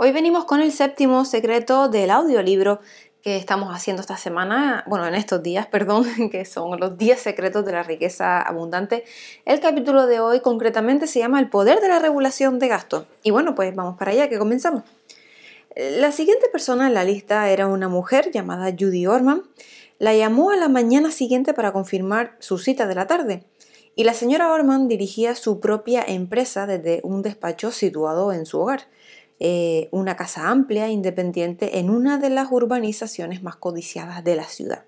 Hoy venimos con el séptimo secreto del audiolibro que estamos haciendo esta semana, bueno, en estos días, perdón, que son los 10 secretos de la riqueza abundante. El capítulo de hoy concretamente se llama El poder de la regulación de gastos. Y bueno, pues vamos para allá, que comenzamos. La siguiente persona en la lista era una mujer llamada Judy Orman. La llamó a la mañana siguiente para confirmar su cita de la tarde. Y la señora Orman dirigía su propia empresa desde un despacho situado en su hogar. Eh, una casa amplia e independiente en una de las urbanizaciones más codiciadas de la ciudad.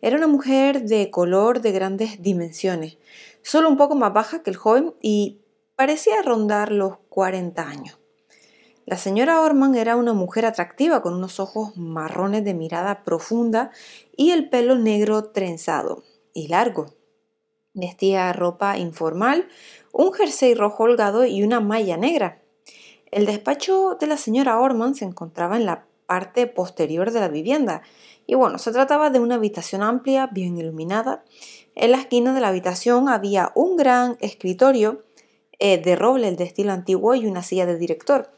Era una mujer de color de grandes dimensiones, solo un poco más baja que el joven y parecía rondar los 40 años. La señora Orman era una mujer atractiva con unos ojos marrones de mirada profunda y el pelo negro trenzado y largo. Vestía ropa informal, un jersey rojo holgado y una malla negra. El despacho de la señora Orman se encontraba en la parte posterior de la vivienda y bueno, se trataba de una habitación amplia, bien iluminada. En la esquina de la habitación había un gran escritorio eh, de roble de estilo antiguo y una silla de director.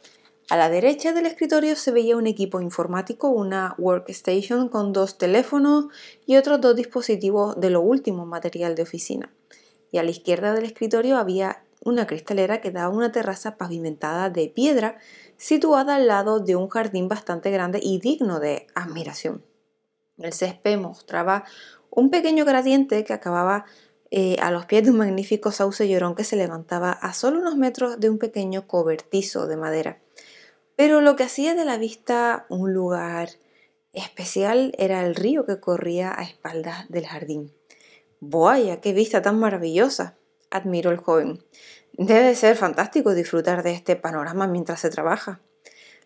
A la derecha del escritorio se veía un equipo informático, una workstation con dos teléfonos y otros dos dispositivos de lo último material de oficina. Y a la izquierda del escritorio había una cristalera que daba una terraza pavimentada de piedra situada al lado de un jardín bastante grande y digno de admiración. El césped mostraba un pequeño gradiente que acababa eh, a los pies de un magnífico sauce llorón que se levantaba a solo unos metros de un pequeño cobertizo de madera. Pero lo que hacía de la vista un lugar especial era el río que corría a espaldas del jardín. ¡Vaya, qué vista tan maravillosa! Admiró el joven. Debe ser fantástico disfrutar de este panorama mientras se trabaja.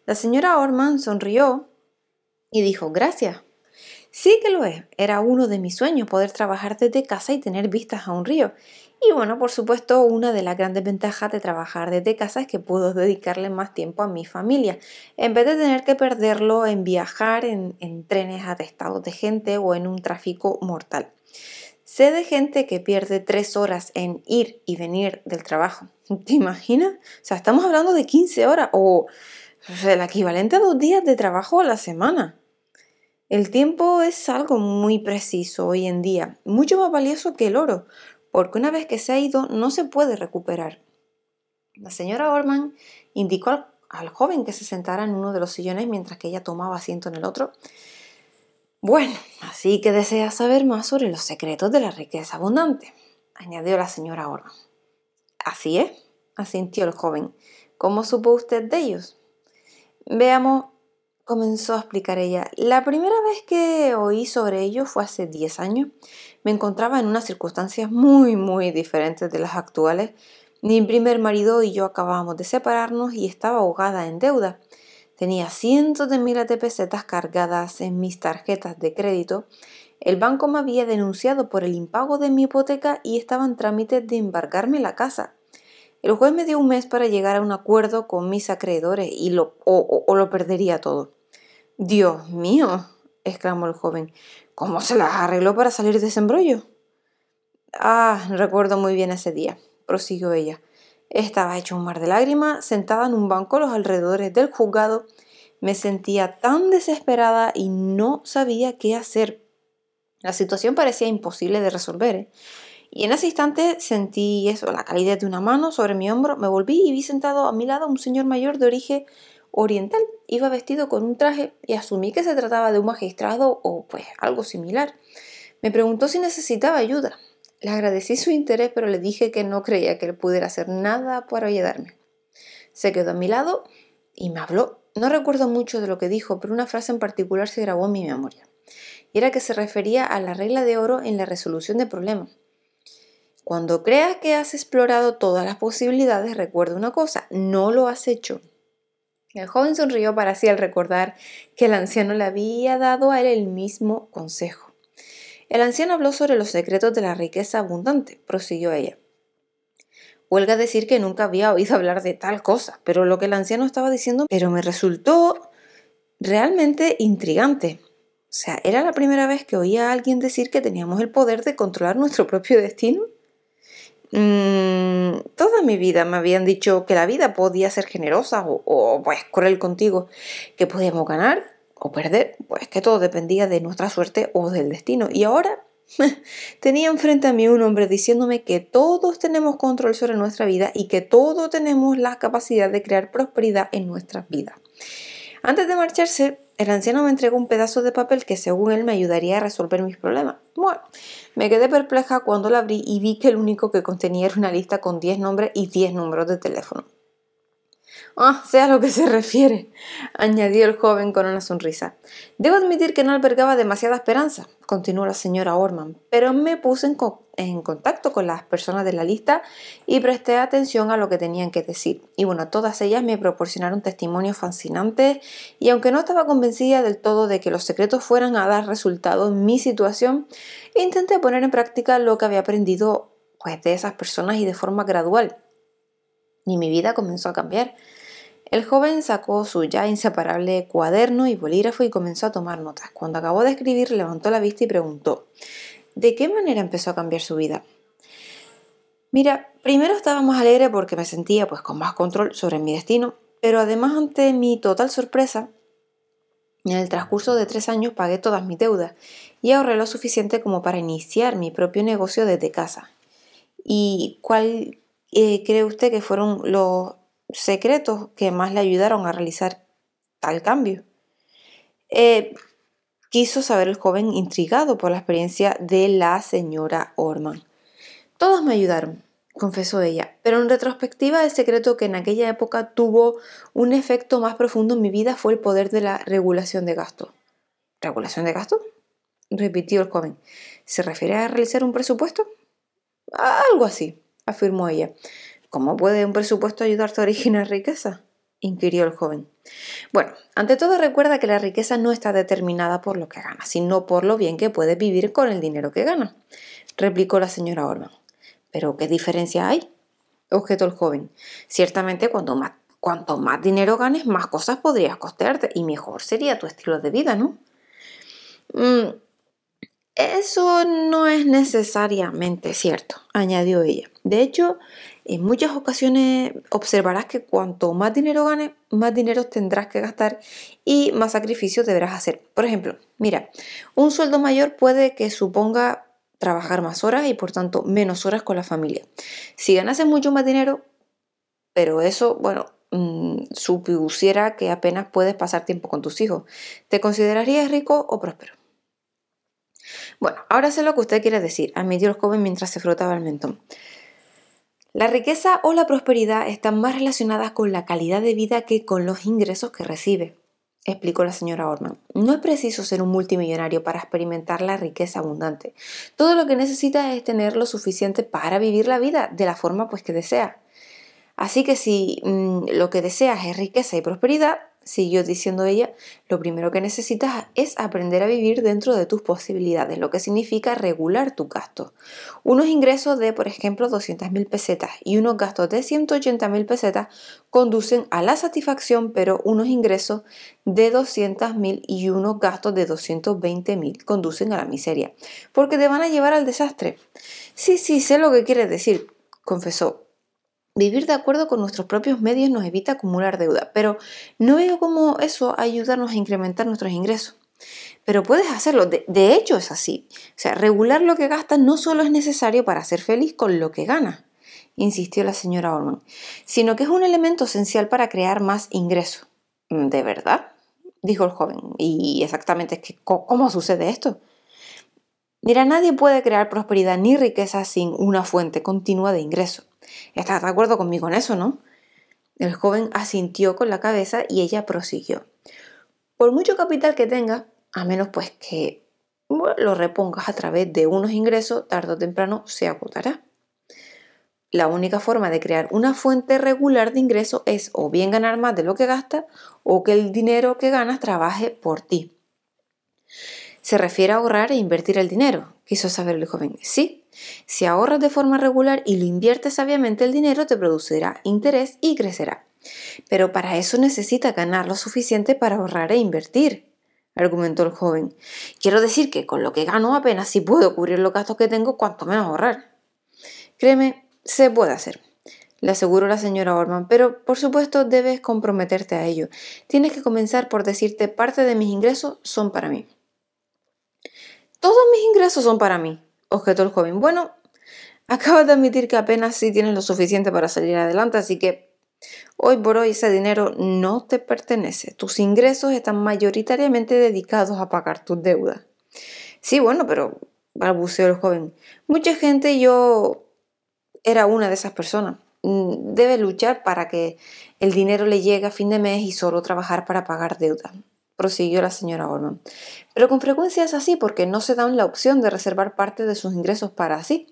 La señora Orman sonrió y dijo gracias. Sí que lo es. Era uno de mis sueños poder trabajar desde casa y tener vistas a un río. Y bueno, por supuesto, una de las grandes ventajas de trabajar desde casa es que puedo dedicarle más tiempo a mi familia, en vez de tener que perderlo en viajar en, en trenes atestados de gente o en un tráfico mortal. Sé de gente que pierde tres horas en ir y venir del trabajo. ¿Te imaginas? O sea, estamos hablando de 15 horas o, el equivalente a dos días de trabajo a la semana. El tiempo es algo muy preciso hoy en día, mucho más valioso que el oro, porque una vez que se ha ido no se puede recuperar. La señora Orman indicó al, al joven que se sentara en uno de los sillones mientras que ella tomaba asiento en el otro bueno, así que desea saber más sobre los secretos de la riqueza abundante, añadió la señora Orman. Así es, asintió el joven. ¿Cómo supo usted de ellos? Veamos, comenzó a explicar ella. La primera vez que oí sobre ellos fue hace 10 años. Me encontraba en unas circunstancias muy, muy diferentes de las actuales. Mi primer marido y yo acabábamos de separarnos y estaba ahogada en deuda. Tenía cientos de miles de pesetas cargadas en mis tarjetas de crédito. El banco me había denunciado por el impago de mi hipoteca y estaba en trámite de embargarme la casa. El juez me dio un mes para llegar a un acuerdo con mis acreedores y lo, o, o lo perdería todo. Dios mío, exclamó el joven, ¿cómo se las arregló para salir de ese embrollo? Ah, recuerdo muy bien ese día, prosiguió ella. Estaba hecho un mar de lágrimas, sentada en un banco a los alrededores del juzgado. Me sentía tan desesperada y no sabía qué hacer. La situación parecía imposible de resolver. ¿eh? Y en ese instante sentí eso, la calidez de una mano sobre mi hombro. Me volví y vi sentado a mi lado un señor mayor de origen oriental. Iba vestido con un traje y asumí que se trataba de un magistrado o pues algo similar. Me preguntó si necesitaba ayuda. Le agradecí su interés, pero le dije que no creía que él pudiera hacer nada para ayudarme. Se quedó a mi lado y me habló. No recuerdo mucho de lo que dijo, pero una frase en particular se grabó en mi memoria. Y era que se refería a la regla de oro en la resolución de problemas. Cuando creas que has explorado todas las posibilidades, recuerda una cosa, no lo has hecho. El joven sonrió para así al recordar que el anciano le había dado a él el mismo consejo. El anciano habló sobre los secretos de la riqueza abundante, prosiguió ella. Huelga decir que nunca había oído hablar de tal cosa, pero lo que el anciano estaba diciendo, pero me resultó realmente intrigante. O sea, era la primera vez que oía a alguien decir que teníamos el poder de controlar nuestro propio destino. Mm, toda mi vida me habían dicho que la vida podía ser generosa o, o pues cruel contigo, que podíamos ganar o perder, pues que todo dependía de nuestra suerte o del destino. Y ahora tenía enfrente a mí un hombre diciéndome que todos tenemos control sobre nuestra vida y que todos tenemos la capacidad de crear prosperidad en nuestras vidas. Antes de marcharse, el anciano me entregó un pedazo de papel que según él me ayudaría a resolver mis problemas. Bueno, me quedé perpleja cuando lo abrí y vi que el único que contenía era una lista con 10 nombres y 10 números de teléfono. Ah, sea lo que se refiere, añadió el joven con una sonrisa. Debo admitir que no albergaba demasiada esperanza, continuó la señora Orman, pero me puse en, contacto con las personas de la lista y presté atención a lo que tenían que decir. Y bueno, todas ellas me proporcionaron testimonios fascinantes y aunque no estaba convencida del todo de que los secretos fueran a dar resultado en mi situación, intenté poner en práctica lo que había aprendido pues, de esas personas y de forma gradual. Y mi vida comenzó a cambiar. El joven sacó su ya inseparable cuaderno y bolígrafo y comenzó a tomar notas. Cuando acabó de escribir, levantó la vista y preguntó, ¿de qué manera empezó a cambiar su vida? Mira, primero estaba más alegre porque me sentía pues con más control sobre mi destino, pero además ante mi total sorpresa, en el transcurso de tres años pagué todas mis deudas y ahorré lo suficiente como para iniciar mi propio negocio desde casa. ¿Y cuál eh, cree usted que fueron los secretos que más le ayudaron a realizar tal cambio. Eh, quiso saber el joven intrigado por la experiencia de la señora Orman. Todos me ayudaron, confesó ella, pero en retrospectiva el secreto que en aquella época tuvo un efecto más profundo en mi vida fue el poder de la regulación de gasto. ¿Regulación de gasto? repitió el joven. ¿Se refiere a realizar un presupuesto? Algo así, afirmó ella. ¿Cómo puede un presupuesto ayudarte a originar riqueza? inquirió el joven. Bueno, ante todo recuerda que la riqueza no está determinada por lo que gana, sino por lo bien que puedes vivir con el dinero que gana, replicó la señora Orman. ¿Pero qué diferencia hay? objetó el joven. Ciertamente cuanto más, cuanto más dinero ganes, más cosas podrías costearte y mejor sería tu estilo de vida, ¿no? Mm, eso no es necesariamente cierto, añadió ella. De hecho, en muchas ocasiones observarás que cuanto más dinero ganes, más dinero tendrás que gastar y más sacrificios deberás hacer. Por ejemplo, mira, un sueldo mayor puede que suponga trabajar más horas y por tanto menos horas con la familia. Si ganases mucho más dinero, pero eso, bueno, mmm, supusiera que apenas puedes pasar tiempo con tus hijos, ¿te considerarías rico o próspero? Bueno, ahora sé lo que usted quiere decir, admitió el joven mientras se frotaba el mentón. La riqueza o la prosperidad están más relacionadas con la calidad de vida que con los ingresos que recibe, explicó la señora Orman. No es preciso ser un multimillonario para experimentar la riqueza abundante. Todo lo que necesitas es tener lo suficiente para vivir la vida de la forma pues que desea. Así que si mm, lo que deseas es riqueza y prosperidad, siguió diciendo ella, lo primero que necesitas es aprender a vivir dentro de tus posibilidades, lo que significa regular tu gasto. Unos ingresos de, por ejemplo, 200.000 pesetas y unos gastos de 180.000 pesetas conducen a la satisfacción, pero unos ingresos de 200.000 y unos gastos de 220.000 conducen a la miseria, porque te van a llevar al desastre. Sí, sí, sé lo que quieres decir, confesó, Vivir de acuerdo con nuestros propios medios nos evita acumular deuda, pero no veo cómo eso ayudarnos a incrementar nuestros ingresos. Pero puedes hacerlo, de, hecho es así. O sea, regular lo que gastas no solo es necesario para ser feliz con lo que ganas, insistió la señora Orman, sino que es un elemento esencial para crear más ingresos. ¿De verdad? dijo el joven. Y exactamente es que, ¿cómo sucede esto? Mira, nadie puede crear prosperidad ni riqueza sin una fuente continua de ingresos. ¿Estás de acuerdo conmigo en eso, no? El joven asintió con la cabeza y ella prosiguió. Por mucho capital que tengas, a menos pues que lo repongas a través de unos ingresos, tarde o temprano se agotará. La única forma de crear una fuente regular de ingresos es o bien ganar más de lo que gastas o que el dinero que ganas trabaje por ti. ¿Se refiere a ahorrar e invertir el dinero? Quiso saber el joven. Sí, si ahorras de forma regular y lo inviertes sabiamente, el dinero te producirá interés y crecerá. Pero para eso necesita ganar lo suficiente para ahorrar e invertir, argumentó el joven. Quiero decir que con lo que gano apenas si puedo cubrir los gastos que tengo, cuanto menos ahorrar. Créeme, se puede hacer. Le aseguró la señora Orman, pero por supuesto debes comprometerte a ello. Tienes que comenzar por decirte parte de mis ingresos son para mí. Todos mis ingresos son para mí, objetó el joven. Bueno, acabas de admitir que apenas sí tienes lo suficiente para salir adelante, así que hoy por hoy ese dinero no te pertenece. Tus ingresos están mayoritariamente dedicados a pagar tus deudas. Sí, bueno, pero balbuceó el joven. Mucha gente, yo era una de esas personas. Mm, debe luchar para que el dinero le llegue a fin de mes y solo trabajar para pagar deuda, prosiguió la señora Orman. Pero con frecuencia es así porque no se dan la opción de reservar parte de sus ingresos para así.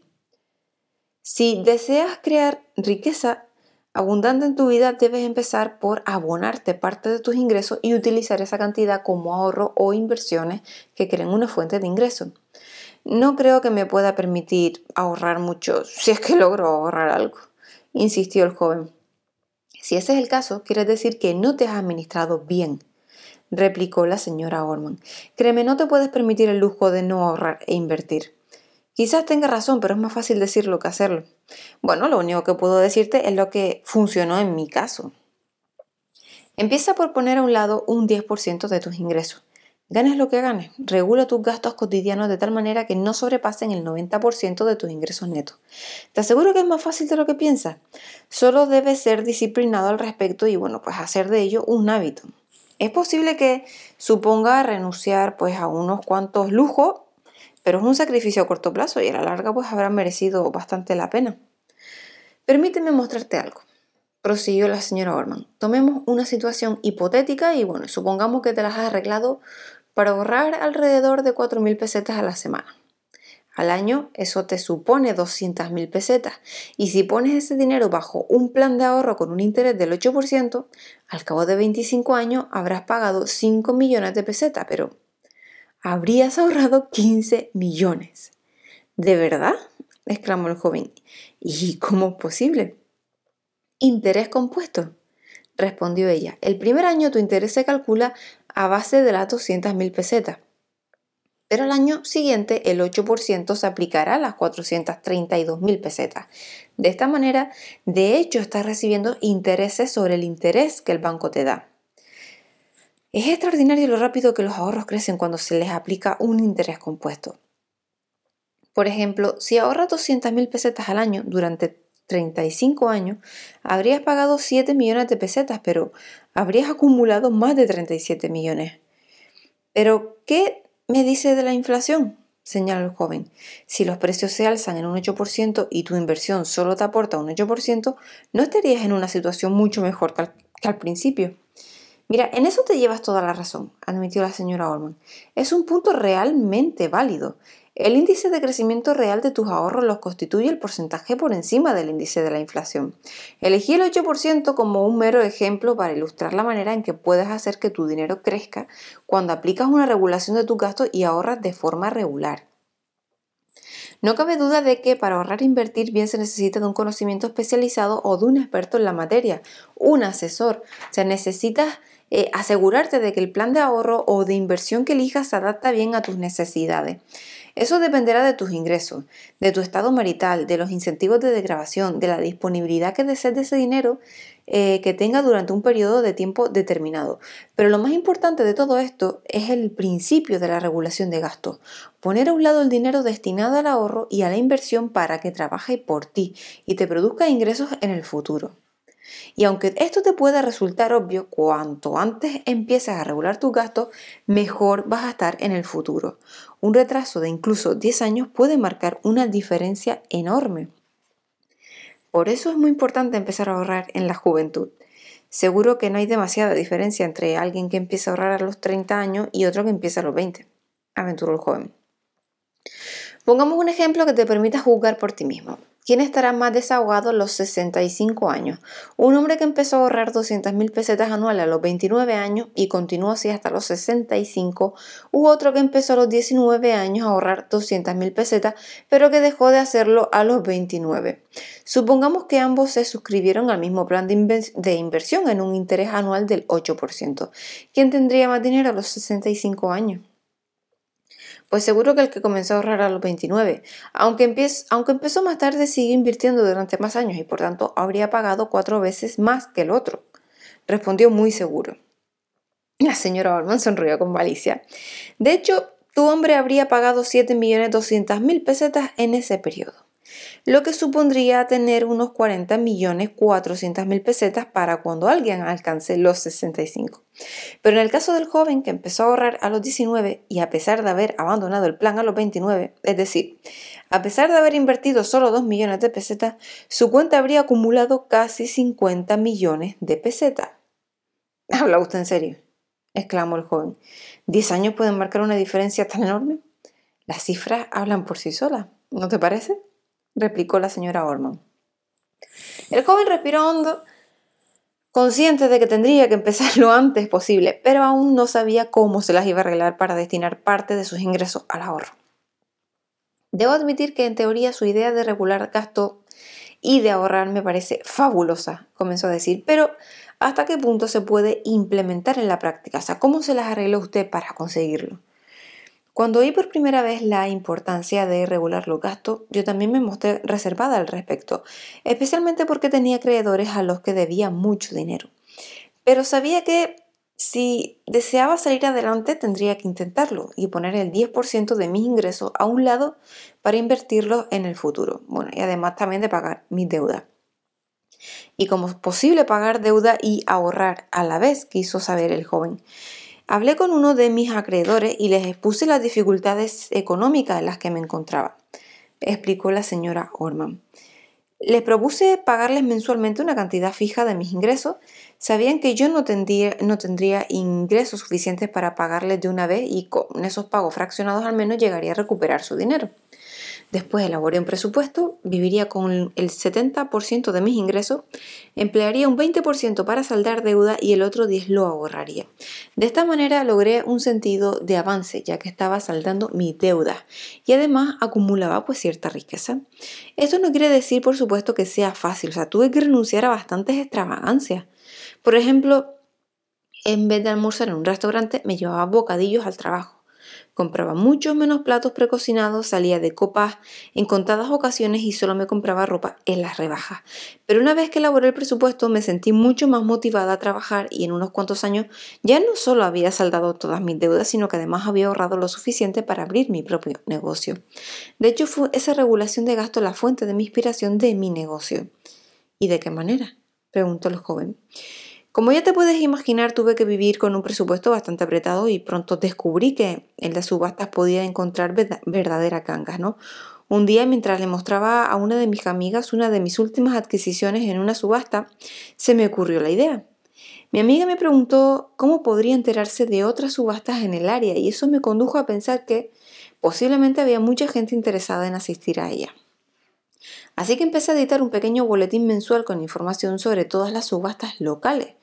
Si deseas crear riqueza abundante en tu vida, debes empezar por abonarte parte de tus ingresos y utilizar esa cantidad como ahorro o inversiones que creen una fuente de ingreso. No creo que me pueda permitir ahorrar mucho si es que logro ahorrar algo insistió el joven. Si ese es el caso, quiere decir que no te has administrado bien, replicó la señora Orman. Créeme, no te puedes permitir el lujo de no ahorrar e invertir. Quizás tenga razón, pero es más fácil decirlo que hacerlo. Bueno, lo único que puedo decirte es lo que funcionó en mi caso. Empieza por poner a un lado un 10% de tus ingresos. Ganes lo que ganes, regula tus gastos cotidianos de tal manera que no sobrepasen el 90% de tus ingresos netos. Te aseguro que es más fácil de lo que piensas. Solo debes ser disciplinado al respecto y bueno, pues hacer de ello un hábito. Es posible que suponga renunciar pues a unos cuantos lujos, pero es un sacrificio a corto plazo y a la larga pues habrá merecido bastante la pena. Permíteme mostrarte algo prosiguió la señora Orman. Tomemos una situación hipotética y bueno, supongamos que te las has arreglado para ahorrar alrededor de 4.000 pesetas a la semana. Al año eso te supone 200.000 pesetas y si pones ese dinero bajo un plan de ahorro con un interés del 8%, al cabo de 25 años habrás pagado 5 millones de pesetas, pero habrías ahorrado 15 millones. ¿De verdad? exclamó el joven. ¿Y cómo es posible? Interés compuesto, respondió ella. El primer año tu interés se calcula a base de las 200.000 pesetas. Pero al año siguiente el 8% se aplicará a las 432.000 pesetas. De esta manera, de hecho, estás recibiendo intereses sobre el interés que el banco te da. Es extraordinario lo rápido que los ahorros crecen cuando se les aplica un interés compuesto. Por ejemplo, si ahorras 200.000 pesetas al año durante 35 años, habrías pagado 7 millones de pesetas, pero habrías acumulado más de 37 millones. Pero, ¿qué me dice de la inflación? señala el joven. Si los precios se alzan en un 8% y tu inversión solo te aporta un 8%, no estarías en una situación mucho mejor que al, que al principio. Mira, en eso te llevas toda la razón, admitió la señora Orman. Es un punto realmente válido. El índice de crecimiento real de tus ahorros los constituye el porcentaje por encima del índice de la inflación. Elegí el 8% como un mero ejemplo para ilustrar la manera en que puedes hacer que tu dinero crezca cuando aplicas una regulación de tus gastos y ahorras de forma regular. No cabe duda de que para ahorrar e invertir bien se necesita de un conocimiento especializado o de un experto en la materia, un asesor. O sea, necesitas eh, asegurarte de que el plan de ahorro o de inversión que elijas se adapta bien a tus necesidades. Eso dependerá de tus ingresos, de tu estado marital, de los incentivos de desgrabación, de la disponibilidad que desees de ese dinero eh, que tenga durante un periodo de tiempo determinado. Pero lo más importante de todo esto es el principio de la regulación de gastos. Poner a un lado el dinero destinado al ahorro y a la inversión para que trabaje por ti y te produzca ingresos en el futuro. Y aunque esto te pueda resultar obvio, cuanto antes empieces a regular tus gastos, mejor vas a estar en el futuro. Un retraso de incluso 10 años puede marcar una diferencia enorme. Por eso es muy importante empezar a ahorrar en la juventud. Seguro que no hay demasiada diferencia entre alguien que empieza a ahorrar a los 30 años y otro que empieza a los 20, aventuró el joven. Pongamos un ejemplo que te permita juzgar por ti mismo. ¿Quién estará más desahogado a los 65 años? Un hombre que empezó a ahorrar 200.000 pesetas anuales a los 29 años y continuó así hasta los 65, u otro que empezó a los 19 años a ahorrar 200.000 pesetas, pero que dejó de hacerlo a los 29. Supongamos que ambos se suscribieron al mismo plan de, de inversión en un interés anual del 8%. ¿Quién tendría más dinero a los 65 años? Pues seguro que el que comenzó a ahorrar a los 29, aunque, aunque empezó más tarde, sigue invirtiendo durante más años y por tanto habría pagado cuatro veces más que el otro. Respondió muy seguro. La señora Orman sonrió con malicia. De hecho, tu hombre habría pagado 7.200.000 pesetas en ese periodo lo que supondría tener unos 40 millones mil pesetas para cuando alguien alcance los 65. Pero en el caso del joven que empezó a ahorrar a los 19 y a pesar de haber abandonado el plan a los 29, es decir, a pesar de haber invertido solo 2 millones de pesetas, su cuenta habría acumulado casi 50 millones de pesetas. ¿Habla usted en serio? exclamó el joven. ¿Diez años pueden marcar una diferencia tan enorme? Las cifras hablan por sí solas, ¿no te parece? Replicó la señora Orman. El joven respiró hondo, consciente de que tendría que empezar lo antes posible, pero aún no sabía cómo se las iba a arreglar para destinar parte de sus ingresos al ahorro. Debo admitir que en teoría su idea de regular gasto y de ahorrar me parece fabulosa, comenzó a decir, pero ¿hasta qué punto se puede implementar en la práctica? O sea, ¿cómo se las arregla usted para conseguirlo? Cuando oí por primera vez la importancia de regular los gastos, yo también me mostré reservada al respecto, especialmente porque tenía acreedores a los que debía mucho dinero. Pero sabía que si deseaba salir adelante tendría que intentarlo y poner el 10% de mis ingresos a un lado para invertirlo en el futuro. Bueno, y además también de pagar mis deudas. Y como es posible pagar deuda y ahorrar a la vez, quiso saber el joven. Hablé con uno de mis acreedores y les expuse las dificultades económicas en las que me encontraba, explicó la señora Orman. Les propuse pagarles mensualmente una cantidad fija de mis ingresos. Sabían que yo no tendría, no tendría ingresos suficientes para pagarles de una vez y con esos pagos fraccionados al menos llegaría a recuperar su dinero. Después elaboré un presupuesto, viviría con el 70% de mis ingresos, emplearía un 20% para saldar deuda y el otro 10% lo ahorraría. De esta manera logré un sentido de avance ya que estaba saldando mi deuda y además acumulaba pues cierta riqueza. Esto no quiere decir por supuesto que sea fácil, o sea, tuve que renunciar a bastantes extravagancias. Por ejemplo, en vez de almorzar en un restaurante, me llevaba bocadillos al trabajo. Compraba muchos menos platos precocinados, salía de copas en contadas ocasiones y solo me compraba ropa en las rebajas. Pero una vez que elaboré el presupuesto me sentí mucho más motivada a trabajar y en unos cuantos años ya no solo había saldado todas mis deudas, sino que además había ahorrado lo suficiente para abrir mi propio negocio. De hecho, fue esa regulación de gasto la fuente de mi inspiración de mi negocio. ¿Y de qué manera? preguntó el joven. Como ya te puedes imaginar, tuve que vivir con un presupuesto bastante apretado y pronto descubrí que en las subastas podía encontrar verdaderas gangas, ¿no? Un día, mientras le mostraba a una de mis amigas una de mis últimas adquisiciones en una subasta, se me ocurrió la idea. Mi amiga me preguntó cómo podría enterarse de otras subastas en el área y eso me condujo a pensar que posiblemente había mucha gente interesada en asistir a ella. Así que empecé a editar un pequeño boletín mensual con información sobre todas las subastas locales.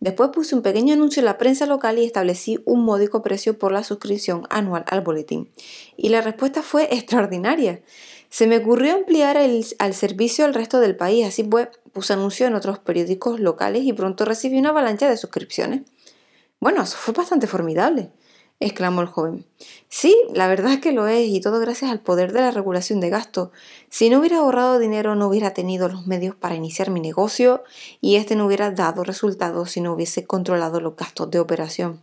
Después puse un pequeño anuncio en la prensa local y establecí un módico precio por la suscripción anual al boletín. Y la respuesta fue extraordinaria. Se me ocurrió ampliar el, al servicio al resto del país, así pues puse anuncio en otros periódicos locales y pronto recibí una avalancha de suscripciones. Bueno, eso fue bastante formidable exclamó el joven. Sí, la verdad es que lo es, y todo gracias al poder de la regulación de gasto. Si no hubiera ahorrado dinero, no hubiera tenido los medios para iniciar mi negocio, y este no hubiera dado resultados si no hubiese controlado los gastos de operación.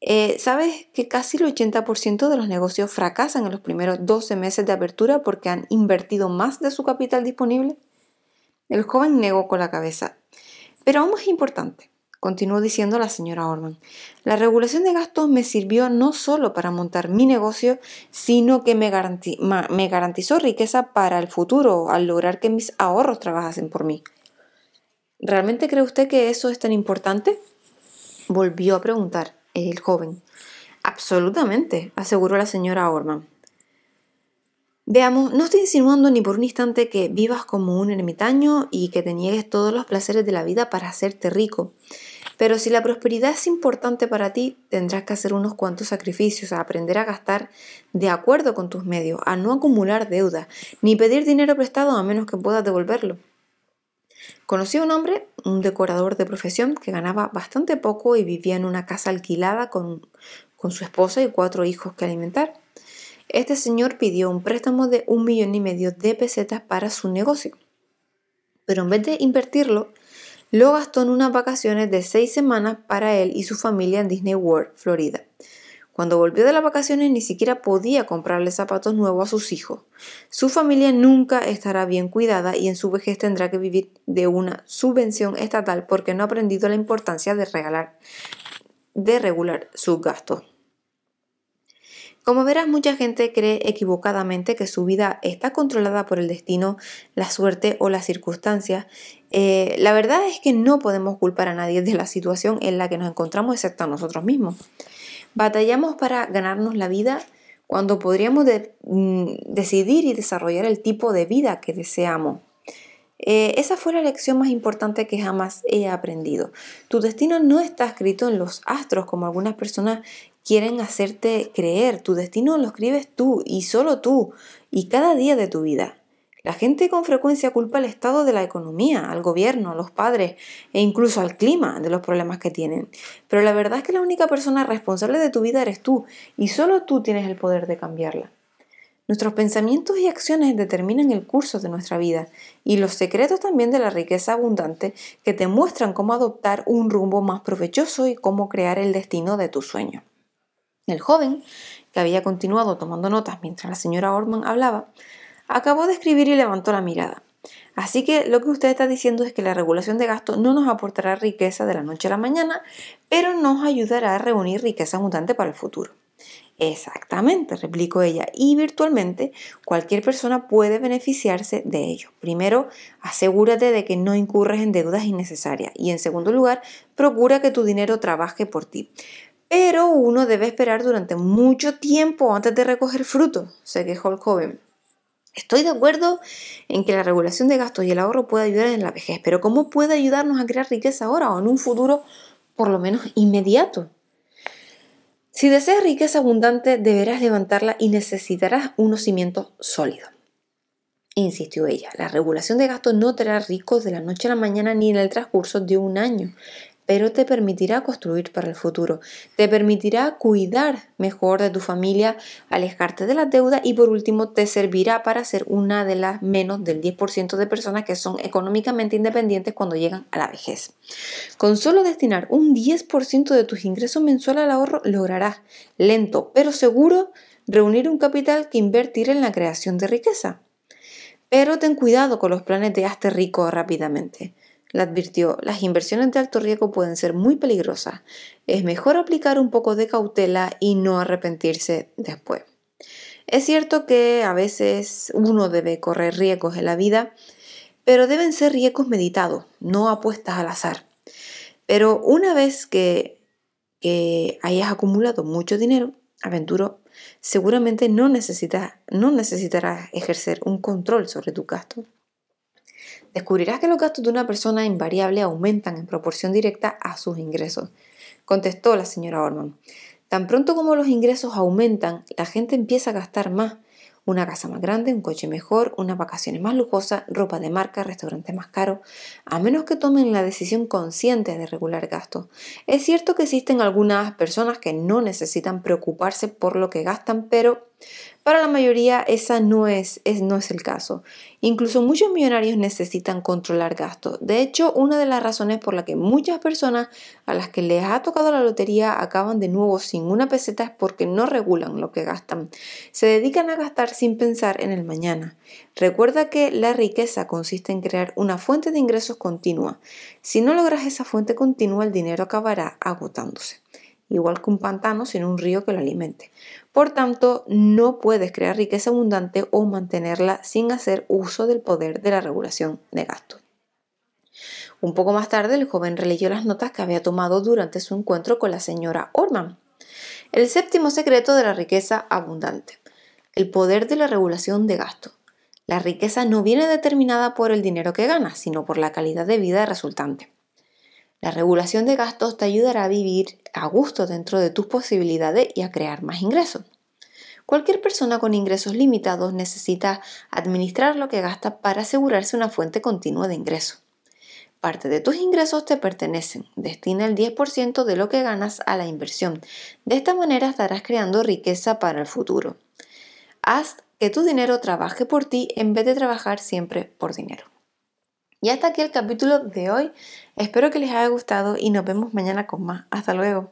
Eh, ¿Sabes que casi el 80% de los negocios fracasan en los primeros 12 meses de apertura porque han invertido más de su capital disponible? El joven negó con la cabeza. Pero aún más importante, continuó diciendo la señora Orman. La regulación de gastos me sirvió no solo para montar mi negocio, sino que me, me garantizó riqueza para el futuro al lograr que mis ahorros trabajasen por mí. ¿Realmente cree usted que eso es tan importante? Volvió a preguntar el joven. Absolutamente, aseguró la señora Orman. Veamos, no estoy insinuando ni por un instante que vivas como un ermitaño y que te niegues todos los placeres de la vida para hacerte rico. Pero si la prosperidad es importante para ti, tendrás que hacer unos cuantos sacrificios, a aprender a gastar de acuerdo con tus medios, a no acumular deuda, ni pedir dinero prestado a menos que puedas devolverlo. Conocí a un hombre, un decorador de profesión, que ganaba bastante poco y vivía en una casa alquilada con, con su esposa y cuatro hijos que alimentar. Este señor pidió un préstamo de un millón y medio de pesetas para su negocio. Pero en vez de invertirlo, lo gastó en unas vacaciones de seis semanas para él y su familia en Disney World, Florida. Cuando volvió de las vacaciones ni siquiera podía comprarle zapatos nuevos a sus hijos. Su familia nunca estará bien cuidada y en su vejez tendrá que vivir de una subvención estatal porque no ha aprendido la importancia de regalar de regular sus gastos. Como verás, mucha gente cree equivocadamente que su vida está controlada por el destino, la suerte o las circunstancias. Eh, la verdad es que no podemos culpar a nadie de la situación en la que nos encontramos excepto a nosotros mismos. Batallamos para ganarnos la vida cuando podríamos mm, decidir y desarrollar el tipo de vida que deseamos. Eh, esa fue la lección más importante que jamás he aprendido. Tu destino no está escrito en los astros como algunas personas quieren hacerte creer. Tu destino lo escribes tú y solo tú y cada día de tu vida. La gente con frecuencia culpa al estado de la economía, al gobierno, a los padres e incluso al clima de los problemas que tienen. Pero la verdad es que la única persona responsable de tu vida eres tú y solo tú tienes el poder de cambiarla. Nuestros pensamientos y acciones determinan el curso de nuestra vida y los secretos también de la riqueza abundante que te muestran cómo adoptar un rumbo más provechoso y cómo crear el destino de tu sueño. El joven, que había continuado tomando notas mientras la señora Orman hablaba, Acabó de escribir y levantó la mirada. Así que lo que usted está diciendo es que la regulación de gastos no nos aportará riqueza de la noche a la mañana, pero nos ayudará a reunir riqueza abundante para el futuro. Exactamente, replicó ella, y virtualmente cualquier persona puede beneficiarse de ello. Primero, asegúrate de que no incurres en deudas innecesarias y en segundo lugar, procura que tu dinero trabaje por ti. Pero uno debe esperar durante mucho tiempo antes de recoger fruto, se quejó el joven. Estoy de acuerdo en que la regulación de gastos y el ahorro puede ayudar en la vejez, pero ¿cómo puede ayudarnos a crear riqueza ahora o en un futuro por lo menos inmediato? Si deseas riqueza abundante, deberás levantarla y necesitarás unos cimientos sólidos. Insistió ella, la regulación de gastos no te hará rico de la noche a la mañana ni en el transcurso de un año pero te permitirá construir para el futuro, te permitirá cuidar mejor de tu familia, alejarte de la deuda y por último te servirá para ser una de las menos del 10% de personas que son económicamente independientes cuando llegan a la vejez. Con solo destinar un 10% de tus ingresos mensuales al ahorro lograrás, lento pero seguro, reunir un capital que invertir en la creación de riqueza. Pero ten cuidado con los planes de hazte rico rápidamente. Le advirtió, las inversiones de alto riesgo pueden ser muy peligrosas. Es mejor aplicar un poco de cautela y no arrepentirse después. Es cierto que a veces uno debe correr riesgos en la vida, pero deben ser riesgos meditados, no apuestas al azar. Pero una vez que, hayas acumulado mucho dinero, aventuro, seguramente no, necesitas, no necesitarás ejercer un control sobre tu gasto descubrirás que los gastos de una persona invariable aumentan en proporción directa a sus ingresos, contestó la señora Orman. Tan pronto como los ingresos aumentan, la gente empieza a gastar más una casa más grande, un coche mejor, unas vacaciones más lujosas, ropa de marca, restaurantes más caros, a menos que tomen la decisión consciente de regular gastos. Es cierto que existen algunas personas que no necesitan preocuparse por lo que gastan, pero para la mayoría esa no es, no es el caso. Incluso muchos millonarios necesitan controlar gastos. De hecho, una de las razones por la que muchas personas a las que les ha tocado la lotería acaban de nuevo sin una peseta es porque no regulan lo que gastan. Se dedican a gastar sin pensar en el mañana. Recuerda que la riqueza consiste en crear una fuente de ingresos continua. Si no logras esa fuente continua, el dinero acabará agotándose igual que un pantano sin un río que lo alimente. Por tanto, no puedes crear riqueza abundante o mantenerla sin hacer uso del poder de la regulación de gastos. Un poco más tarde, el joven releyó las notas que había tomado durante su encuentro con la señora Orman. El séptimo secreto de la riqueza abundante. El poder de la regulación de gastos. La riqueza no viene determinada por el dinero que ganas, sino por la calidad de vida resultante. La regulación de gastos te ayudará a vivir a gusto dentro de tus posibilidades y a crear más ingresos. Cualquier persona con ingresos limitados necesita administrar lo que gasta para asegurarse una fuente continua de ingresos. Parte de tus ingresos te pertenecen. Destina el 10% de lo que ganas a la inversión. De esta manera estarás creando riqueza para el futuro. Haz que tu dinero trabaje por ti en vez de trabajar siempre por dinero. Y hasta aquí el capítulo de hoy. Espero que les haya gustado y nos vemos mañana con más. Hasta luego.